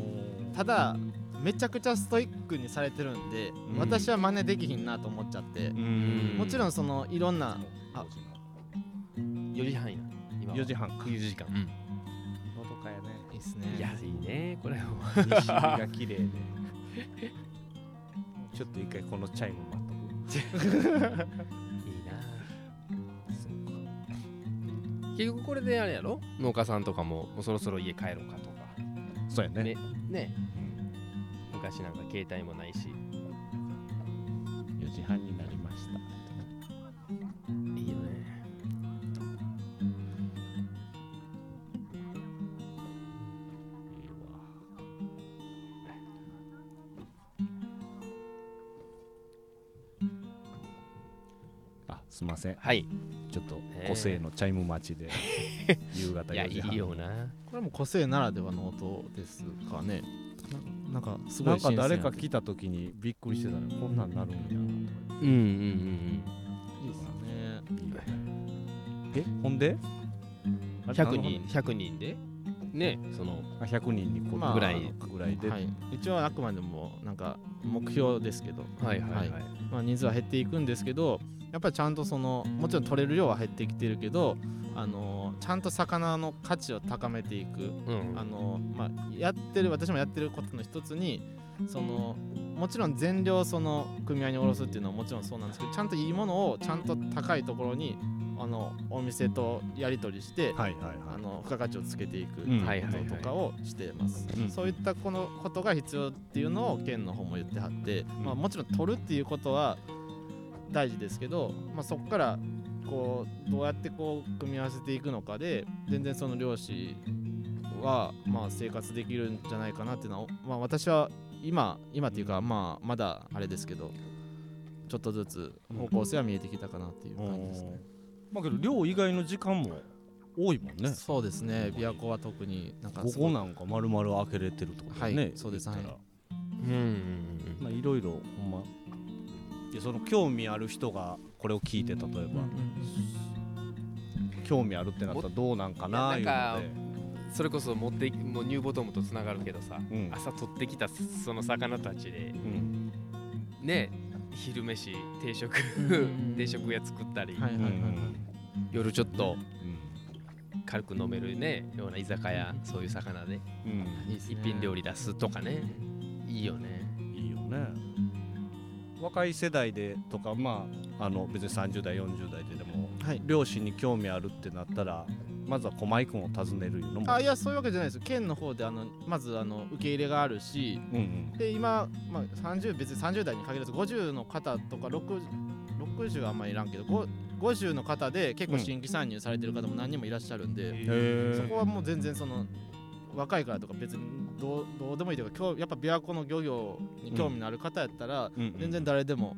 ただめちゃくちゃストイックにされてるんで、うん。私は真似できひんなと思っちゃって、うん。もちろんそのいろんなあ4時半や。今は。4時半か。9時間。のどかやねいいっすね。いやいいねこれは。西日が綺麗で。ちょっと一回このチャイム待っとく いいな。結局これであれやろ？農家さんとかももうそろそろ家帰ろうかとか。そうやね。ねね。昔なんか携帯もないし。4時半になりましたせん。はい。ちょっと個性のチャイム待ちで 夕方いや4時半。いいよな。これも個性ならではの音ですかね。ななんかすごないんか誰か来た時にびっくりしてたねこんなんなるんやうんうんうんいいですね。えほんで？あれ100人。100人でねそのあ100人にぐらいぐらいで、はい、一応あくまでもなんか目標ですけど、はいはい。はい、まあ、人数は減っていくんですけどやっぱりちゃんとそのもちろん取れる量は減ってきてるけど、あのちゃんと魚の価値を高めていく、うん。あのまあ、やってる私もやってることの一つにそのもちろん全量その組合に卸すっていうのはもちろんそうなんですけどちゃんといいものをちゃんと高いところにあのお店とやり取りして、はいはいはい。あの付加価値をつけていくうん。はいはいはい。こととかをしています、うん。そういったこのことが必要っていうのを県の方も言ってはって、ん。まあ、もちろん取るっていうことは大事ですけど、まあ、そこからこうどうやってこう組み合わせていくのかで全然その漁師はまあ生活できるんじゃないかなっていうのは、まあ、私は今今っていうかまあまだあれですけどちょっとずつ方向性は見えてきたかなっていう感じですね。まあけど漁以外の時間も多いもんね。そうですね。琵琶湖は特になんかここなんか丸々開けれてるとだよね、はいそうです言ったら。はうんうん。まあいろいろほんまいやその興味ある人がこれを聞いて例えば、興味あるってなったらどうなんかないうそれこそ持っていもうニューボトムとつながるけどさ、うん。朝取ってきたその魚たちで。うん。ね昼飯定食うん 定食屋作ったり、はいはいはいはい。夜ちょっとうん。軽く飲めるねような居酒屋そういう魚で。一品料理出すとかね。いいよね。いいよね若い世代でとかまああの別に30代40代ででもはい。漁師に興味あるってなったらまずは駒井君を訪ねるいうのも。あいやそういうわけじゃないです県の方であのまずあの受け入れがあるしうんうん。で今、まあ、30別に30代に限らず50の方とか60 60はあんまりいらんけどご50の方で結構新規参入されてる方も何人もいらっしゃるんで、へそこはもう全然その若いからとか別にどうどうでもいいというか今日やっぱ琵琶湖の漁業に興味のある方やったら、全然誰でも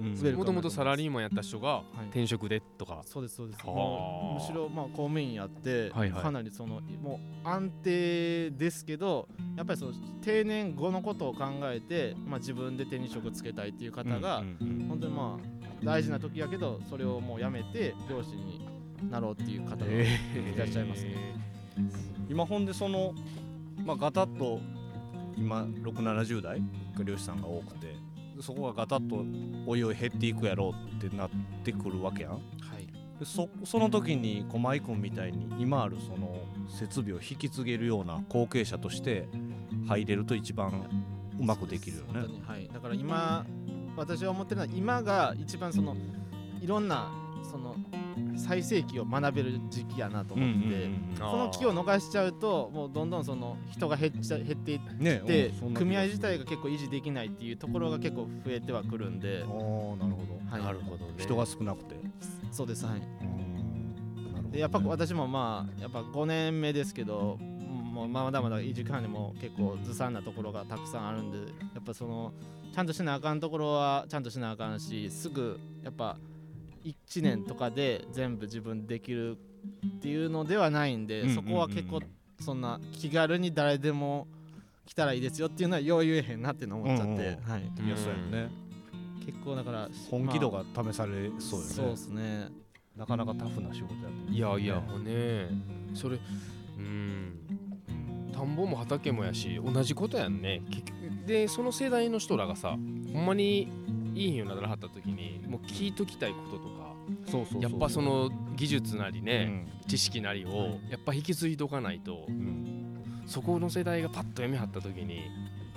もともとサラリーマンやった人がはい。転職でとか、そうですそうです。うむしろまあ公務員やって、はいはい。かなりそのもう安定ですけどやっぱりその定年後のことを考えて、まあ、自分で手に職つけたいっていう方が、うんうん本当にまあ大事な時やけどそれをもうやめて漁師になろうっていう方がいらっしゃいますね。今ほんでそのまあガタッと今670代が漁師さんが多くてそこがガタッとおいおい減っていくやろうってなってくるわけやん。はい。でそその時に駒井君みたいに今あるその設備を引き継げるような後継者として入れると一番うまくできるよね。はい、だから今私が思ってるのは今が一番そのいろんなその最盛期を学べる時期やなと思ってて、あー。この期を逃しちゃうともうどんどんその人が減っちゃ減っていっねてうんそんな気が組合自体が結構維持できないっていうところが結構増えてはくるんで。あ、ーなるほど、はい、なるほどね。人が少なくて。そうですはい。ね。でやっぱ私もまあやっぱ5年目ですけどもうまだまだ維持管理も結構ずさんなところがたくさんあるんでやっぱそのちゃんとしなあかんところはちゃんとしなあかんしすぐやっぱ1年とかで全部自分できるっていうのではないんで、うんそこは結構そんな気軽に誰でも来たらいいですよっていうのはよう言えへんなって思っちゃって、うんうんはい、いやそうやね。結構だから本気度まが試されあそうよね、そうですね。なかなかタフな仕事やいやいやねそれうん。田んぼも畑もやし同じことやんね。でその世代の人らがさほんまにいいんよならはった時にもう聞いときたいこととかそうそうやっぱその技術なりうね、ん。知識なりをやっぱ引き継いでおかないとうん。そこの世代がパッと読みはった時に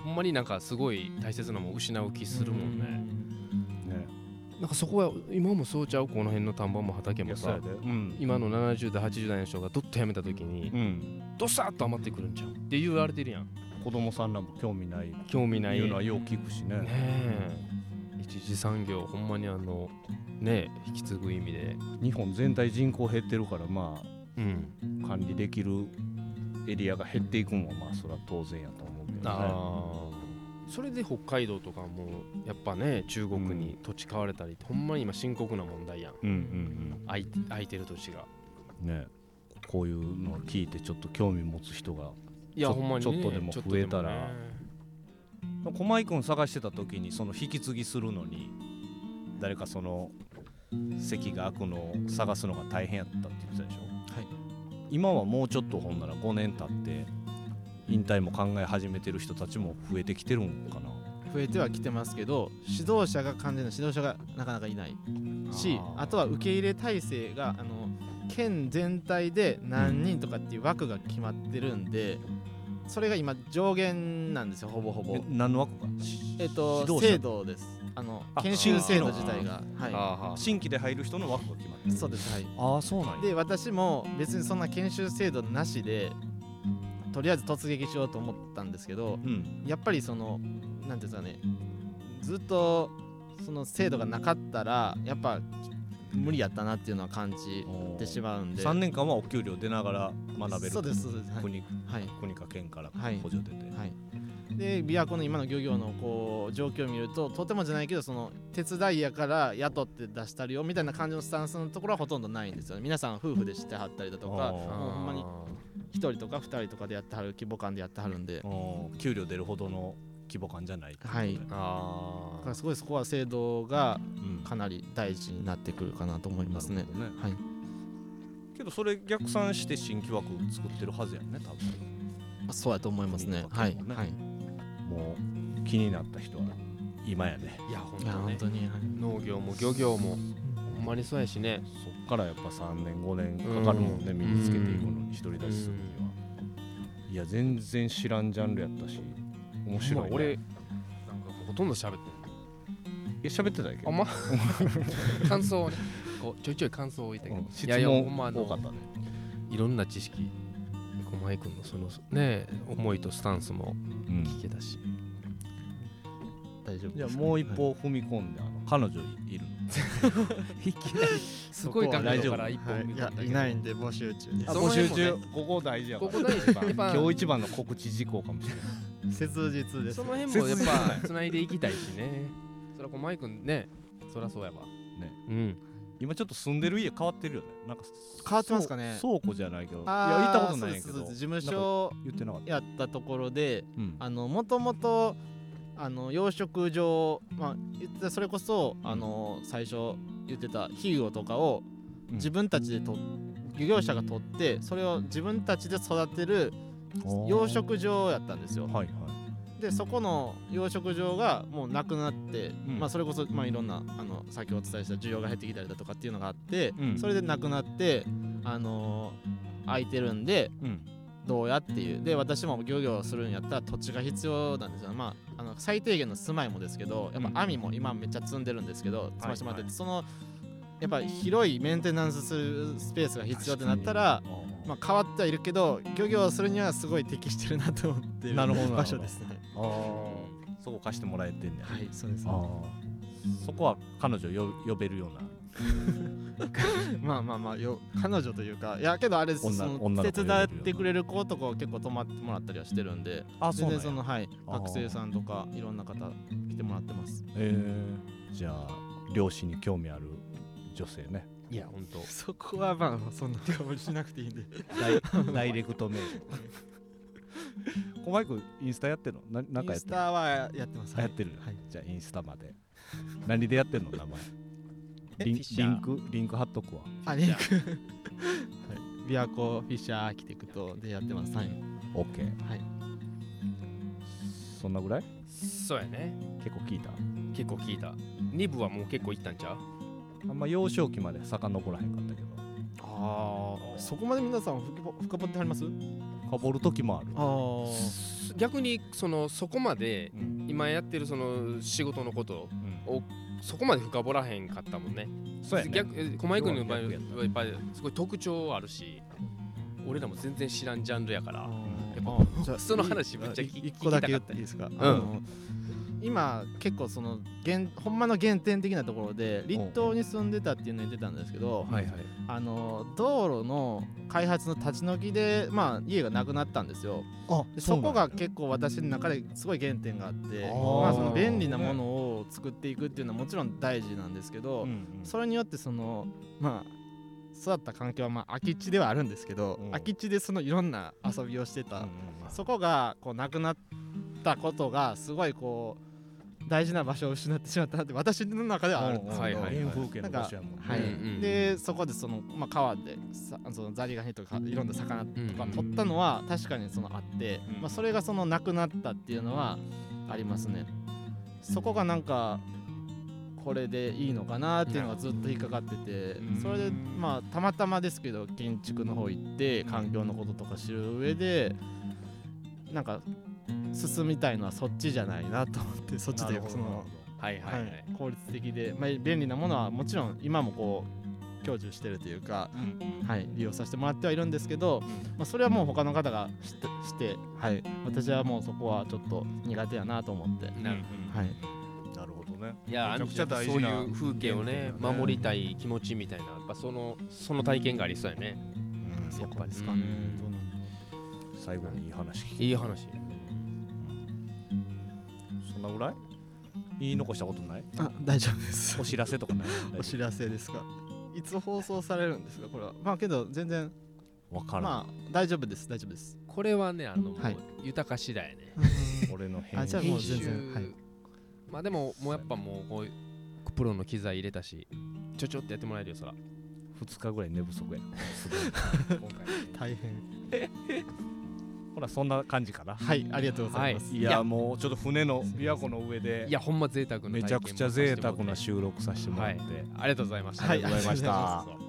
ほんまになんかすごい大切なもん失う気するもんね、ね。なんかそこは今もそうちゃうこの辺の田んぼも畑もさうん。今の70代80代の人がどっと辞めた時にうん。どさっと余ってくるんちゃう？って言われてるやん。子供さんらも興味ない。興味ない。いうのはよう聞くしね。ねえ一次産業ほんまにあのねえ引き継ぐ意味で。日本全体人口減ってるからまうん。あ管理できるエリアが減っていくのはまあそれは当然やと思うけどね。ああそれで北海道とかもやっぱね中国に土地買われたりってほんまに今深刻な問題やん。うんうん空い空いてる土地が。うんね。こういうのを聞いてちょっと興味持つ人がいやほんまに、ね、ちょっとでも増えたら駒井君探してた時にその引き継ぎするのに誰かその席が空くのを探すのが大変やったって言ってたでしょ？はい。今はもうちょっとほんなら5年経って引退も考え始めてる人たちも増えてきてるんかな？増えてはきてますけど指導者が完全な指導者がなかなかいない。しあとは受け入れ体制があの県全体で何人とかっていう枠が決まってるんでそれが今上限なんですよほぼほぼ。え何の枠かえっと制度です。あのあ研修制度自体が。あはあ新規で入る人の枠が決まってそうですはい。ああそうなんや。で私も別にそんな研修制度なしでとりあえず突撃しようと思ったんですけどうん。やっぱりそのなんていうんですかねずっとその制度がなかったらやっぱ無理やったなっていうのは感じてしまうんで。3年間はお給料出ながら学べるそうですそうです。はい、国はい。国か県からはい。補助出て、はい、で琵琶湖の今の漁業のこう状況を見るととてもじゃないけどその手伝いやから雇って出したりよみたいな感じのスタンスのところはほとんどないんですよね。皆さん夫婦でしてはったりだとかもうほんまに1人とか2人とかでやってはる規模感でやってはるんで。うん給料出るほどの規模感じゃないはい。あだからすごいそこは制度がうん。かなり大事になってくるかなと思いますね。なるほどね。はい。けどそれ逆算して新規枠作ってるはずやんね多分。あそうやと思いますね。うんはい、ね。はい、もう気になった人は今やねいや本当ね。本当に、はい。農業も漁業もほんまにそうやしね。そっからやっぱ3年5年かかるもんね、うん身につけていくのに独り立ちするには、いや全然知らんジャンルやったし面白い、ね、まあ俺なんかほとんど喋ってえ喋ってたっけあんま 感想をね。こうちょいちょい感想を言ったけど、うん。質いやいやほん問多かったね。いろんな知識。駒井君のそのね思いとスタンスもうん。聞けたし、大丈夫じゃあもう一歩踏み込んで、あの彼女いる いきなり。すごい角度から一本はい、いやいないんで募集中です。募集中。ここ大事やから。ここ大事今日一番の告知事項かもしれない切実です。その辺もやっぱ繋いでいきたいしね。そら駒井君ねそらそうやわ。ね。うん。今ちょっと住んでる家変わってるよね。なんか変わってますかね。そう倉庫じゃないけど。いや行ったことないけど。事務所言ってなかった。やったところでうん。あのもともとあの養殖場まあ言ってたそれこそあの最初言ってたヒグオとかをうん。自分たちでと漁業者が取ってそれを自分たちで育てる養殖場やったんですよ。はいはい。でそこの養殖場がもうなくなって、ん。まあそれこそまあいろんなあの先ほどお伝えした需要が減ってきたりだとかっていうのがあって、うん。それでなくなってあのー空いてるんでうん。どうやっていう。で私も漁業するんやったら土地が必要なんですよ。まああの最低限の住まいもですけどやっぱ網も今めっちゃ積んでるんですけど積ましてもらってて、はいそのやっぱ広いメンテナンスするスペースが必要ってなったらまあ変わってはいるけど漁業するにはすごい適してるなと思ってる場所ですね。あー。そこ貸してもらえてんねや。はいそうですあー。そこは彼女よ呼べるような。まあまあまあよ彼女というかいやけどあれです女その女の子手伝ってくれる子とか結構泊まってもらったりはしてるんであ全然そのはい学生さんとかいろんな方来てもらってます。えー、じゃあ漁師に興味ある女性ね。いや本当。そこはまあそんな顔しなくていいんで。ダイダイレクトメール。小マイクインスタやってるの？ななんかやってるインスタはやってます。あやってる、はい。じゃあインスタまで。何でやってんの？名前。リンリンク？リンク貼っとくわ。あリンク。はい。琵琶湖フィッシャーアーキテクトでやってます。はい。OK はい。そんなぐらい？そうやね。結構聞いた？結構聞いた。2部はもう結構いったんちゃう？あんま幼少期まで遡らへんかったけど。ああそこまで皆さん深掘深掘ってはります？かぼる時もある。あ逆にそのそこまでうん。今やってるその仕事のことうん。をそこまで深掘らへんかったもんね。そうやね。逆え駒井君の場合要は逆やっぱりすごい特徴あるし俺らも全然知らんジャンルやから。あやっーじゃあその話めっちゃ聞き一個だけ聞きたかった言っていいですか、ん。あの今結構その原ほんまの原点的なところで立東に住んでたっていうのを言ってたんですけど、はいはい。あの道路の開発の立ち退きで、まあ、家がなくなったんですよ。そこが結構私の中ですごい原点があってまあ、その便利なものを作っていくっていうのはもちろん大事なんですけど、うんうん。それによってそのまあ育った環境はまあ空き地ではあるんですけど、うん。空き地でそのいろんな遊びをしてた、うんうんそこがこうなくなったことがすごいこう大事な場所を失ってしまったなって私の中ではあるんですけど、はいはい原風景の場所やもんね。はい。うんうんでそこでその、まあ、川でさそのザリガニとかいろんな魚とかうん取ったのは確かにそのあって、うん。まあ、それがそのなくなったっていうのはありますね。そこがなんかこれでいいのかなっていうのがずっと引っかかっててうん。それでまあたまたまですけど建築の方行って環境のこととか知る上でなんか進みたいのはそっちじゃないなと思ってそっちというかその、はいはいはい。はい、効率的で、まあ、便利なものはもちろん今もこう享受してるというか、うん。はい、利用させてもらってはいるんですけど、まあ、それはもう他の方がしてして、はい、私はもうそこはちょっと苦手やなと思って、なるはい、なるほどね。いやめちゃくちゃ大そういう風景をね守りたい気持ちみたいなやっぱそのその体験がありそうやね。うんそこですかね。最後にいい話いい話。そんなぐらい？言い残したことない？あ大丈夫です。お。知らせとかない？お知らせですか？いつ放送されるんですか？これは。まあけど全然わからん、まあ大丈夫です。大丈夫です。これはねあの、はい。豊か次第やね俺の編あじゃあ集もう全然はい。まあでももうやっぱもうこういうプロの機材入れたしちょちょってやってもらえるよそら。2日ぐらい寝不足やすごい。今回。大変ほらそんな感じかな。はいありがとうございます、い。やもうちょっと船の琵琶湖の上でいやほんま贅沢なめちゃくちゃ贅沢な収録させてもらって、はい。ありがとうございました。ありがとうございました